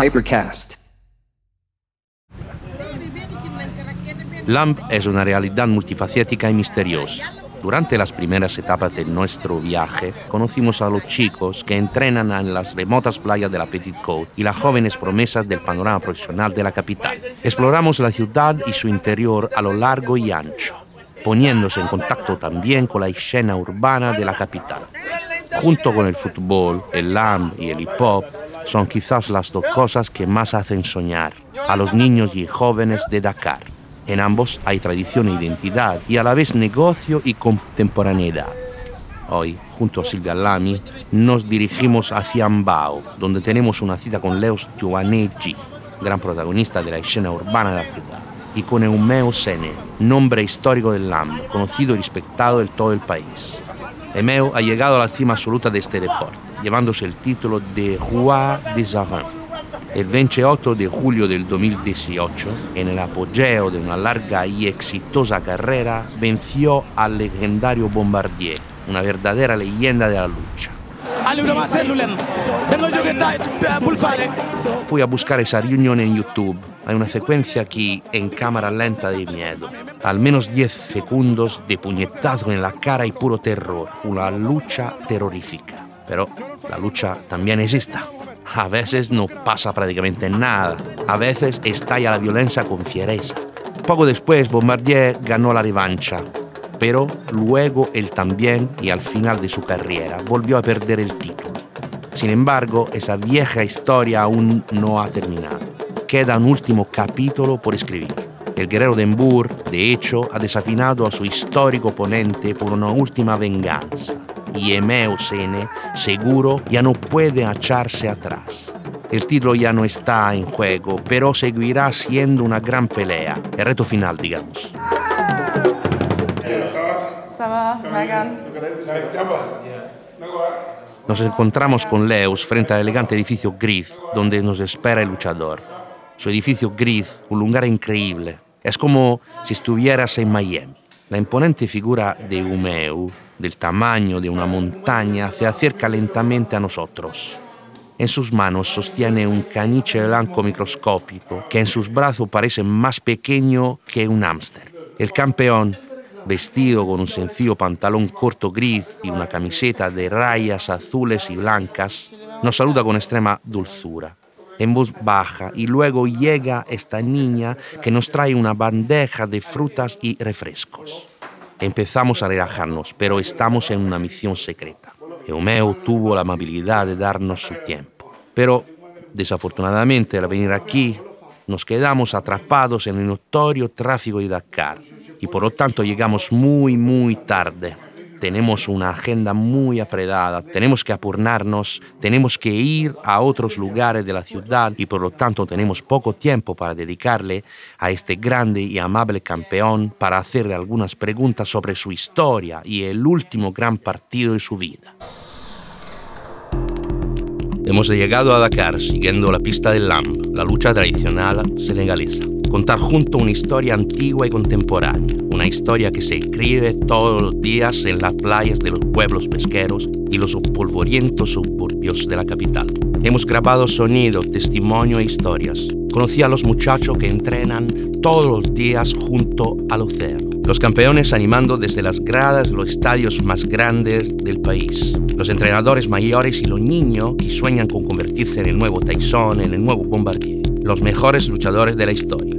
Hypercast. LAMP es una realidad multifacética y misteriosa. Durante las primeras etapas de nuestro viaje, conocimos a los chicos que entrenan en las remotas playas de la Petit Côte y las jóvenes promesas del panorama profesional de la capital. Exploramos la ciudad y su interior a lo largo y ancho, poniéndose en contacto también con la escena urbana de la capital. Junto con el fútbol, el LAM y el hip hop, son quizás las dos cosas que más hacen soñar a los niños y jóvenes de Dakar. En ambos hay tradición e identidad y a la vez negocio y contemporaneidad. Hoy, junto a Silvia Lamy, nos dirigimos hacia Ambao, donde tenemos una cita con Leos Giovanetti, gran protagonista de la escena urbana de la ciudad, y con Eumeo Sene, nombre histórico del LAM, conocido y respetado en todo el país. Eumeo ha llegado a la cima absoluta de este deporte, llevándose el título de Roi des Arènes el 28 de julio del 2018, en el apogeo de una larga y exitosa carrera, venció al legendario Bombardier, una verdadera leyenda de la lucha. Fui a buscar esa reunión en YouTube. Hay una secuencia aquí en cámara lenta de miedo. Al menos 10 segundos de puñetazo en la cara y puro terror. Una lucha terrorífica. Pero la lucha también es esta. A veces no pasa prácticamente nada. A veces estalla la violencia con fiereza. Poco después, Bombardier ganó la revancha. Pero luego él también, y al final de su carrera, volvió a perder el título. Sin embargo, esa vieja historia aún no ha terminado. Queda un último capítulo por escribir. El guerrero de Embur, de hecho, ha desafinado a su histórico oponente por una última venganza y Emeusene seguro ya no puede echarse atrás. El título ya no está en juego, pero seguirá siendo una gran pelea, el reto final, digamos. Nos encontramos con Leus frente al elegante edificio Gris, donde nos espera el luchador. Su edificio Gris, un lugar increíble. Es como si estuvieras en Miami. La imponente figura de Umeu, del tamaño de una montaña, se acerca lentamente a nosotros. En sus manos sostiene un caniche blanco microscópico que en sus brazos parece más pequeño que un hámster. El campeón, vestido con un sencillo pantalón corto gris y una camiseta de rayas azules y blancas, nos saluda con extrema dulzura en voz baja y luego llega esta niña que nos trae una bandeja de frutas y refrescos. Empezamos a relajarnos, pero estamos en una misión secreta. Eumeo tuvo la amabilidad de darnos su tiempo. Pero, desafortunadamente, al venir aquí, nos quedamos atrapados en el notorio tráfico de Dakar y por lo tanto llegamos muy, muy tarde tenemos una agenda muy apretada, tenemos que apurnarnos, tenemos que ir a otros lugares de la ciudad y por lo tanto tenemos poco tiempo para dedicarle a este grande y amable campeón para hacerle algunas preguntas sobre su historia y el último gran partido de su vida. Hemos llegado a Dakar siguiendo la pista del LAM, la lucha tradicional senegalesa contar junto una historia antigua y contemporánea, una historia que se escribe todos los días en las playas de los pueblos pesqueros y los polvorientos suburbios de la capital. Hemos grabado sonidos, testimonio e historias. Conocí a los muchachos que entrenan todos los días junto al océano. Los campeones animando desde las gradas los estadios más grandes del país. Los entrenadores mayores y los niños que sueñan con convertirse en el nuevo Tyson, en el nuevo Bombardier los mejores luchadores de la historia.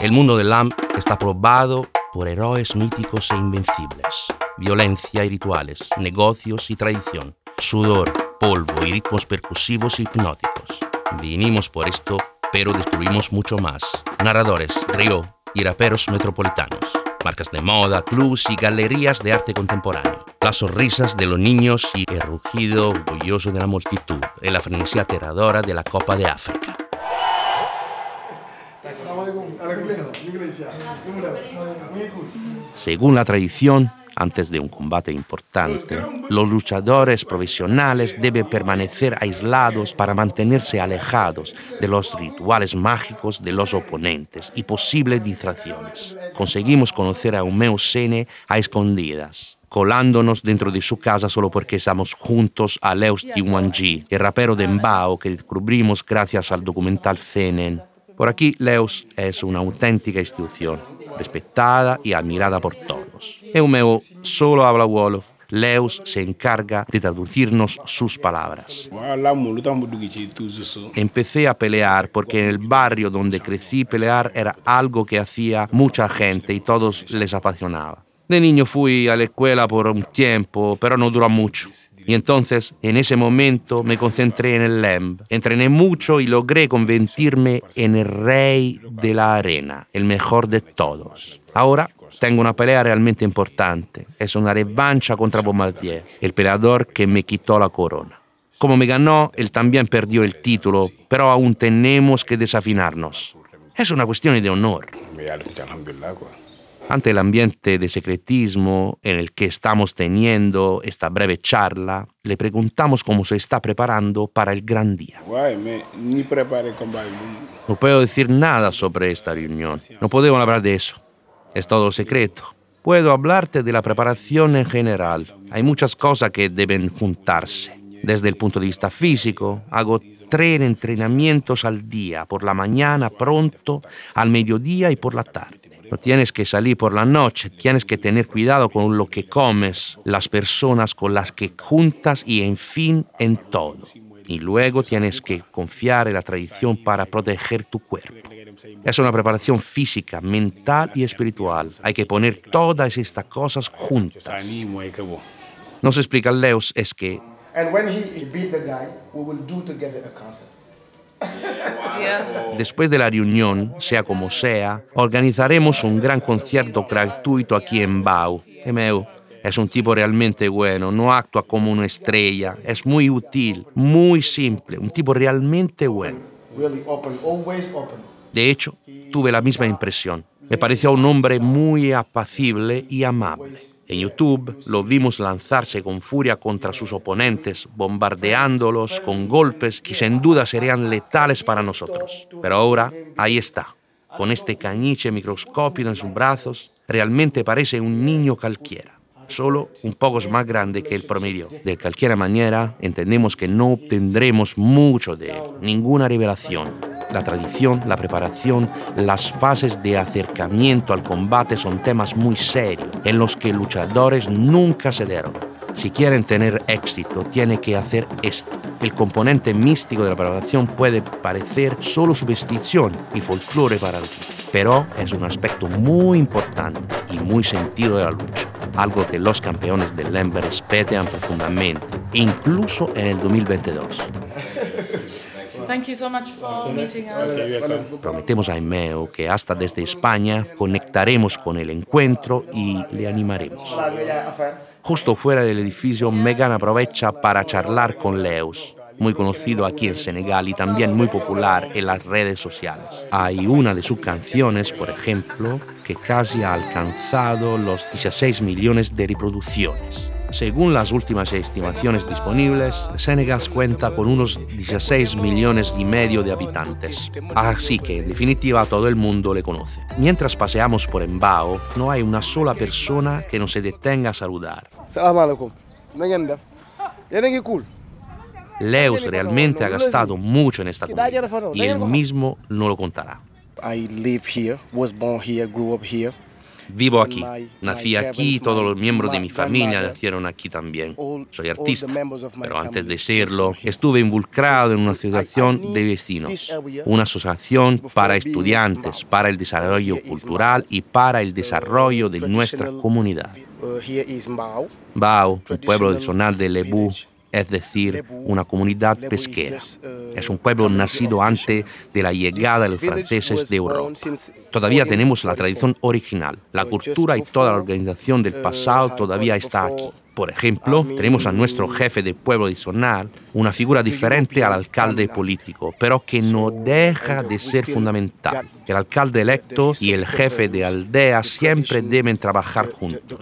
El mundo del LAMP está probado por héroes míticos e invencibles. Violencia y rituales, negocios y tradición, sudor, polvo y ritmos percusivos y hipnóticos. Vinimos por esto, pero descubrimos mucho más. Narradores, río y raperos metropolitanos marcas de moda, clubs y galerías de arte contemporáneo. Las sonrisas de los niños y el rugido orgulloso de la multitud en la frenesía aterradora de la Copa de África. Según la tradición, antes de un combate importante, los luchadores profesionales deben permanecer aislados para mantenerse alejados de los rituales mágicos de los oponentes y posibles distracciones. Conseguimos conocer a Umeo Sene a escondidas colándonos dentro de su casa solo porque estamos juntos a Leus Tiwanji, el rapero de Mbao que descubrimos gracias al documental Fenen. Por aquí, Leus es una auténtica institución, respetada y admirada por todos. Eumeo solo habla Wolof. Leus se encarga de traducirnos sus palabras. Empecé a pelear porque en el barrio donde crecí pelear era algo que hacía mucha gente y todos les apasionaba. De niño fui a la escuela por un tiempo, pero no duró mucho. Y entonces, en ese momento, me concentré en el LEMB. Entrené mucho y logré convertirme en el rey de la arena, el mejor de todos. Ahora tengo una pelea realmente importante. Es una revancha contra Bombardier, el peleador que me quitó la corona. Como me ganó, él también perdió el título, pero aún tenemos que desafinarnos. Es una cuestión de honor. Ante el ambiente de secretismo en el que estamos teniendo esta breve charla, le preguntamos cómo se está preparando para el gran día. No puedo decir nada sobre esta reunión. No podemos hablar de eso. Es todo secreto. Puedo hablarte de la preparación en general. Hay muchas cosas que deben juntarse. Desde el punto de vista físico, hago tres entrenamientos al día, por la mañana pronto, al mediodía y por la tarde. No tienes que salir por la noche, tienes que tener cuidado con lo que comes, las personas con las que juntas y en fin en todo. Y luego tienes que confiar en la tradición para proteger tu cuerpo. Es una preparación física, mental y espiritual. Hay que poner todas estas cosas juntas. Nos explica Leos es que Después de la reunión, sea como sea, organizaremos un gran concierto gratuito aquí en Bau. Emeu es un tipo realmente bueno, no actúa como una estrella, es muy útil, muy simple, un tipo realmente bueno. De hecho, tuve la misma impresión. Me pareció un hombre muy apacible y amable. En YouTube lo vimos lanzarse con furia contra sus oponentes, bombardeándolos con golpes que sin duda serían letales para nosotros. Pero ahora, ahí está, con este cañiche microscópico en sus brazos, realmente parece un niño cualquiera, solo un poco más grande que el promedio. De cualquier manera, entendemos que no obtendremos mucho de él, ninguna revelación la tradición, la preparación, las fases de acercamiento al combate son temas muy serios en los que luchadores nunca cedieron. Si quieren tener éxito, tiene que hacer esto. El componente místico de la preparación puede parecer solo superstición y folclore para algunos, pero es un aspecto muy importante y muy sentido de la lucha, algo que los campeones del Lember respetan profundamente, incluso en el 2022. Prometemos a Emeo que hasta desde España conectaremos con el encuentro y le animaremos. Justo fuera del edificio, Megan aprovecha para charlar con Leus, muy conocido aquí en Senegal y también muy popular en las redes sociales. Hay una de sus canciones, por ejemplo, que casi ha alcanzado los 16 millones de reproducciones. Según las últimas estimaciones disponibles, Senegal cuenta con unos 16 millones y medio de habitantes, así que en definitiva todo el mundo le conoce. Mientras paseamos por Embao, no hay una sola persona que no se detenga a saludar. Leus realmente ha gastado mucho en esta comida y él mismo no lo contará. I live here, was born here, grew up here. Vivo aquí, nací aquí y todos los miembros de mi familia nacieron aquí también. Soy artista, pero antes de serlo, estuve involucrado en una asociación de vecinos, una asociación para estudiantes, para el desarrollo cultural y para el desarrollo de nuestra comunidad. Bao, un pueblo tradicional de Lebu, es decir, una comunidad pesquera. Es un pueblo nacido antes de la llegada de los franceses de Europa. Todavía tenemos la tradición original, la cultura y toda la organización del pasado todavía está aquí. Por ejemplo, tenemos a nuestro jefe de pueblo adicional, una figura diferente al alcalde político, pero que no deja de ser fundamental. El alcalde electo y el jefe de aldea siempre deben trabajar juntos.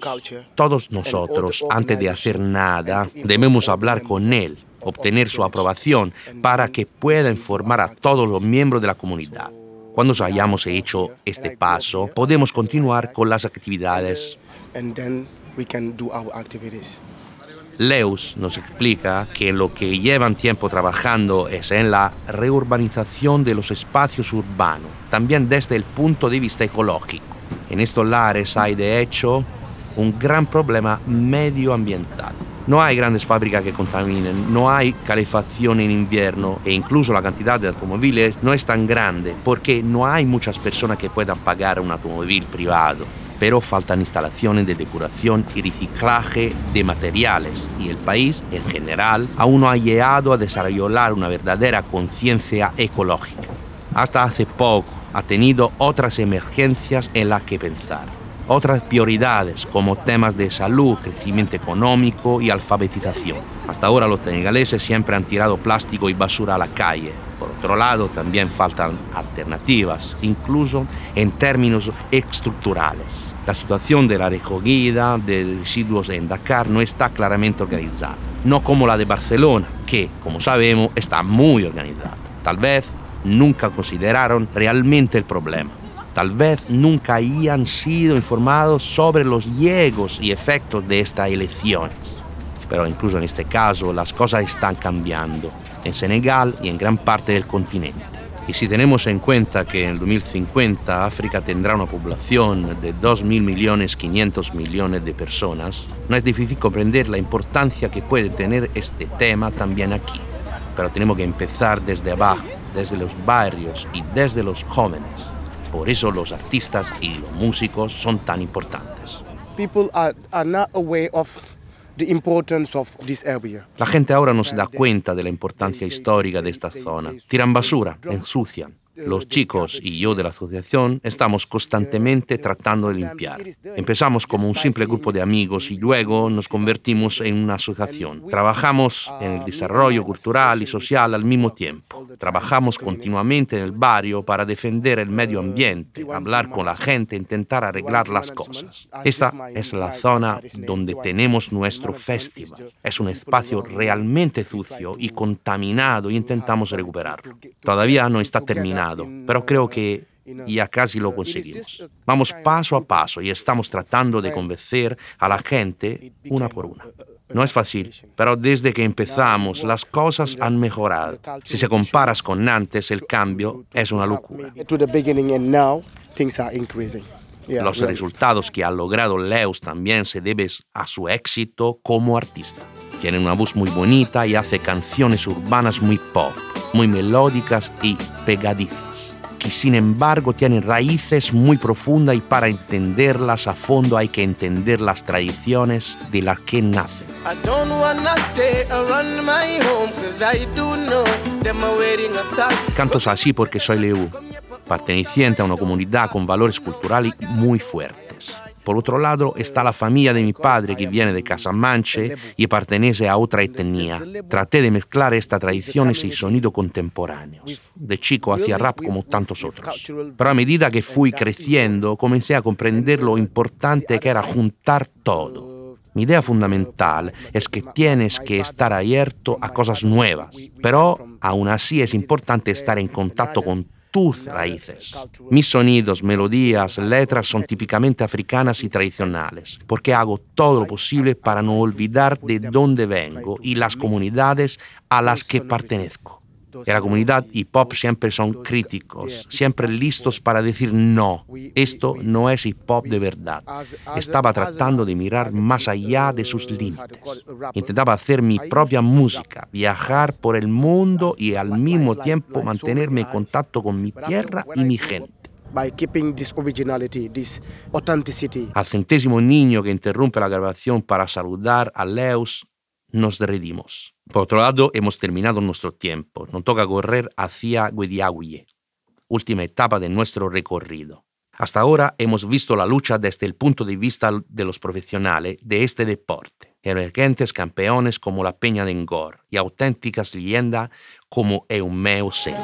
Todos nosotros, antes de hacer nada, debemos hablar con él, obtener su aprobación para que pueda informar a todos los miembros de la comunidad. Cuando hayamos hecho este paso, podemos continuar con las actividades we can do our activities. Leus nos explica que lo que llevan tiempo trabajando es en la reurbanización de los espacios urbanos, también desde el punto de vista ecológico. En estos lares hay de hecho un gran problema medioambiental. No hay grandes fábricas que contaminen, no hay calefacción en invierno e incluso la cantidad de automóviles no es tan grande porque no hay muchas personas que puedan pagar un automóvil privado pero faltan instalaciones de depuración y reciclaje de materiales y el país en general aún no ha llegado a desarrollar una verdadera conciencia ecológica. Hasta hace poco ha tenido otras emergencias en las que pensar, otras prioridades como temas de salud, crecimiento económico y alfabetización. Hasta ahora los senegaleses siempre han tirado plástico y basura a la calle. Por otro lado, también faltan alternativas, incluso en términos estructurales. La situación de la recogida de residuos en Dakar no está claramente organizada, no como la de Barcelona, que, como sabemos, está muy organizada. Tal vez nunca consideraron realmente el problema. Tal vez nunca hayan sido informados sobre los llegos y efectos de estas elecciones. Pero incluso en este caso las cosas están cambiando en Senegal y en gran parte del continente. Y si tenemos en cuenta que en el 2050 África tendrá una población de 2.000 millones 500 millones de personas, no es difícil comprender la importancia que puede tener este tema también aquí. Pero tenemos que empezar desde abajo, desde los barrios y desde los jóvenes. Por eso los artistas y los músicos son tan importantes. People are, are not aware of la gente ahora no se da cuenta de la importancia histórica de esta zona. Tiran basura, ensucian. Los chicos y yo de la asociación estamos constantemente tratando de limpiar. Empezamos como un simple grupo de amigos y luego nos convertimos en una asociación. Trabajamos en el desarrollo cultural y social al mismo tiempo. Trabajamos continuamente en el barrio para defender el medio ambiente, hablar con la gente, intentar arreglar las cosas. Esta es la zona donde tenemos nuestro festival. Es un espacio realmente sucio y contaminado y intentamos recuperarlo. Todavía no está terminado pero creo que ya casi lo conseguimos. Vamos paso a paso y estamos tratando de convencer a la gente una por una. No es fácil, pero desde que empezamos las cosas han mejorado. Si se comparas con antes, el cambio es una locura. Los resultados que ha logrado Leus también se deben a su éxito como artista. Tiene una voz muy bonita y hace canciones urbanas muy pop muy melódicas y pegadizas, que sin embargo tienen raíces muy profundas y para entenderlas a fondo hay que entender las tradiciones de las que nacen. Cantos así porque soy Leu, perteneciente a una comunidad con valores culturales muy fuertes. Por otro lado está la familia de mi padre que viene de Casamanche y pertenece a otra etnia. Traté de mezclar estas tradiciones y sonidos contemporáneos. De chico hacía rap como tantos otros. Pero a medida que fui creciendo comencé a comprender lo importante que era juntar todo. Mi idea fundamental es que tienes que estar abierto a cosas nuevas, pero aún así es importante estar en contacto con tus raíces. Mis sonidos, melodías, letras son típicamente africanas y tradicionales, porque hago todo lo posible para no olvidar de dónde vengo y las comunidades a las que pertenezco. En la comunidad hip hop siempre son críticos, siempre listos para decir no, esto no es hip hop de verdad. Estaba tratando de mirar más allá de sus límites. Intentaba hacer mi propia música, viajar por el mundo y al mismo tiempo mantenerme en contacto con mi tierra y mi gente. Al centésimo niño que interrumpe la grabación para saludar a Leus, nos derredimos. Por otro lado, hemos terminado nuestro tiempo. Nos toca correr hacia Guediahuye, última etapa de nuestro recorrido. Hasta ahora hemos visto la lucha desde el punto de vista de los profesionales de este deporte, emergentes campeones como la Peña de Ngor y auténticas leyendas como Eumeo Sen.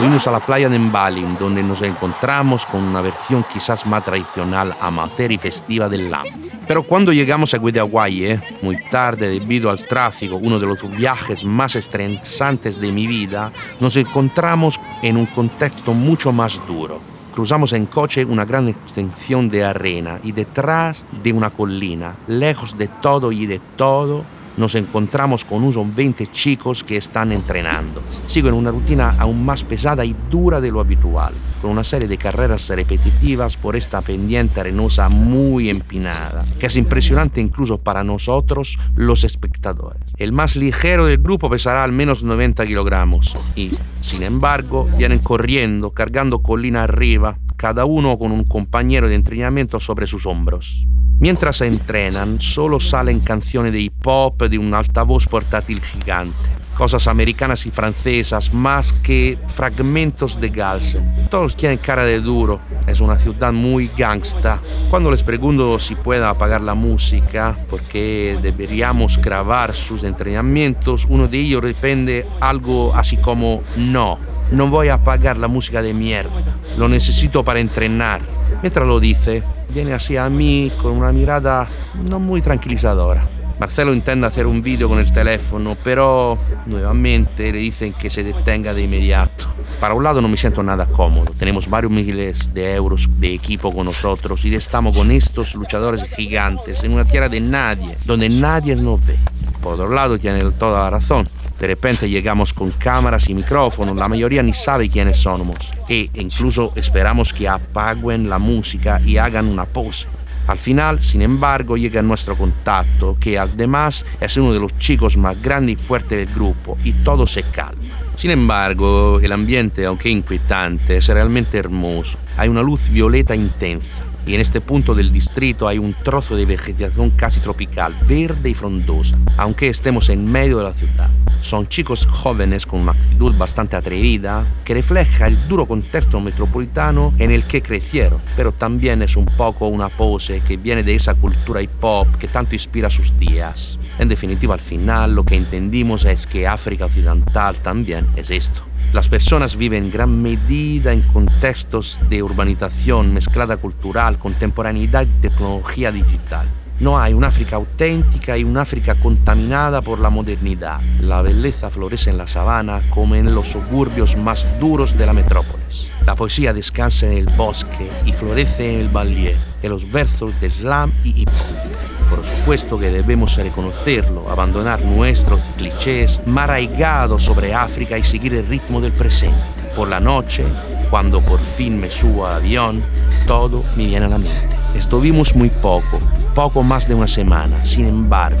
Fuimos a la playa de Mbali, donde nos encontramos con una versión quizás más tradicional, amateur y festiva del LAM. Pero cuando llegamos a Guadaguay, muy tarde debido al tráfico, uno de los viajes más estresantes de mi vida, nos encontramos en un contexto mucho más duro Cruzamos en coche una gran extensión de arena y detrás de una colina, lejos de todo y de todo, nos encontramos con unos 20 chicos que están entrenando. Siguen una rutina aún más pesada y dura de lo habitual, con una serie de carreras repetitivas por esta pendiente arenosa muy empinada, que es impresionante incluso para nosotros los espectadores. El más ligero del grupo pesará al menos 90 kilogramos y, sin embargo, vienen corriendo, cargando colina arriba, cada uno con un compañero de entrenamiento sobre sus hombros. Mientras entrenan, solo salen canciones de hip hop de un altavoz portátil gigante. Cosas americanas y francesas más que fragmentos de Galsen. Todos tienen cara de duro. Es una ciudad muy gangsta. Cuando les pregunto si pueden apagar la música, porque deberíamos grabar sus entrenamientos, uno de ellos responde algo así como no. No voy a apagar la música de mierda. Lo necesito para entrenar. Mientras lo dice, viene hacia mí con una mirada no muy tranquilizadora. Marcelo intenta hacer un vídeo con el teléfono, pero nuevamente le dicen que se detenga de inmediato. Para un lado no me siento nada cómodo. Tenemos varios miles de euros de equipo con nosotros y estamos con estos luchadores gigantes en una tierra de nadie, donde nadie nos ve. Por otro lado, tiene toda la razón. De repente llegamos con cámaras y micrófonos, la mayoría ni sabe quiénes somos e incluso esperamos que apaguen la música y hagan una pose. Al final, sin embargo, llega nuestro contacto, que además es uno de los chicos más grandes y fuertes del grupo, y todo se calma. Sin embargo, el ambiente, aunque inquietante, es realmente hermoso. Hay una luz violeta intensa y en este punto del distrito hay un trozo de vegetación casi tropical, verde y frondosa, aunque estemos en medio de la ciudad. Son chicos jóvenes con una actitud bastante atrevida que refleja el duro contexto metropolitano en el que crecieron, pero también es un poco una pose que viene de esa cultura hip hop que tanto inspira sus días. En definitiva, al final lo que entendimos es que África Occidental también es esto. Las personas viven en gran medida en contextos de urbanización mezclada cultural, contemporaneidad y tecnología digital. No hay un África auténtica y un África contaminada por la modernidad. La belleza florece en la sabana como en los suburbios más duros de la metrópolis. La poesía descansa en el bosque y florece en el banlieue, en los versos de slam y hip hop. Por supuesto que debemos reconocerlo, abandonar nuestros clichés arraigados sobre África y seguir el ritmo del presente. Por la noche, cuando por fin me subo al avión, todo me viene a la mente. Estuvimos muy poco, poco más de una semana. Sin embargo,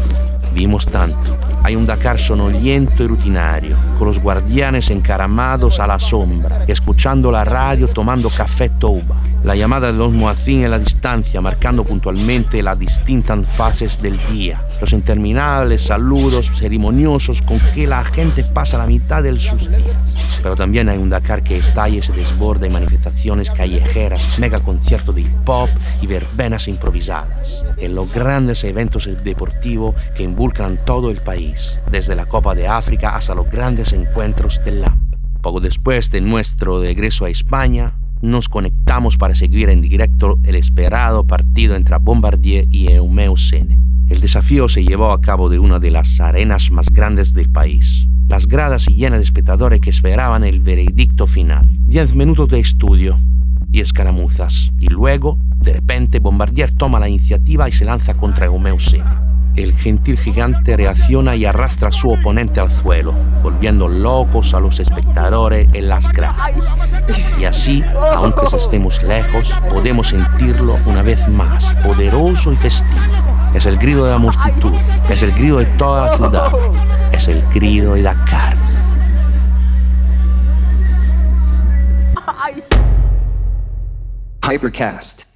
vimos tanto. Hay un Dakar sonoliento y rutinario, con los guardianes encaramados a la sombra, escuchando la radio tomando café Touba la llamada de los muazzin en la distancia, marcando puntualmente las distintas fases del día, los interminables saludos ceremoniosos con que la gente pasa la mitad de sus días. Pero también hay un Dakar que estalla y se desborda en manifestaciones callejeras, mega conciertos de hip hop y verbenas improvisadas, en los grandes eventos deportivos que involucran todo el país, desde la Copa de África hasta los grandes encuentros del LAMP. Poco después de nuestro regreso a España, nos conectamos para seguir en directo el esperado partido entre Bombardier y Eumeo Sene. El desafío se llevó a cabo de una de las arenas más grandes del país. Las gradas llenas de espectadores que esperaban el veredicto final. Diez minutos de estudio y escaramuzas. Y luego, de repente, Bombardier toma la iniciativa y se lanza contra Eumeo Sene el gentil gigante reacciona y arrastra a su oponente al suelo, volviendo locos a los espectadores en las gradas. Y así, aunque estemos lejos, podemos sentirlo una vez más, poderoso y festivo. Es el grito de la multitud, es el grito de toda la ciudad, es el grito de Dakar. Hypercast.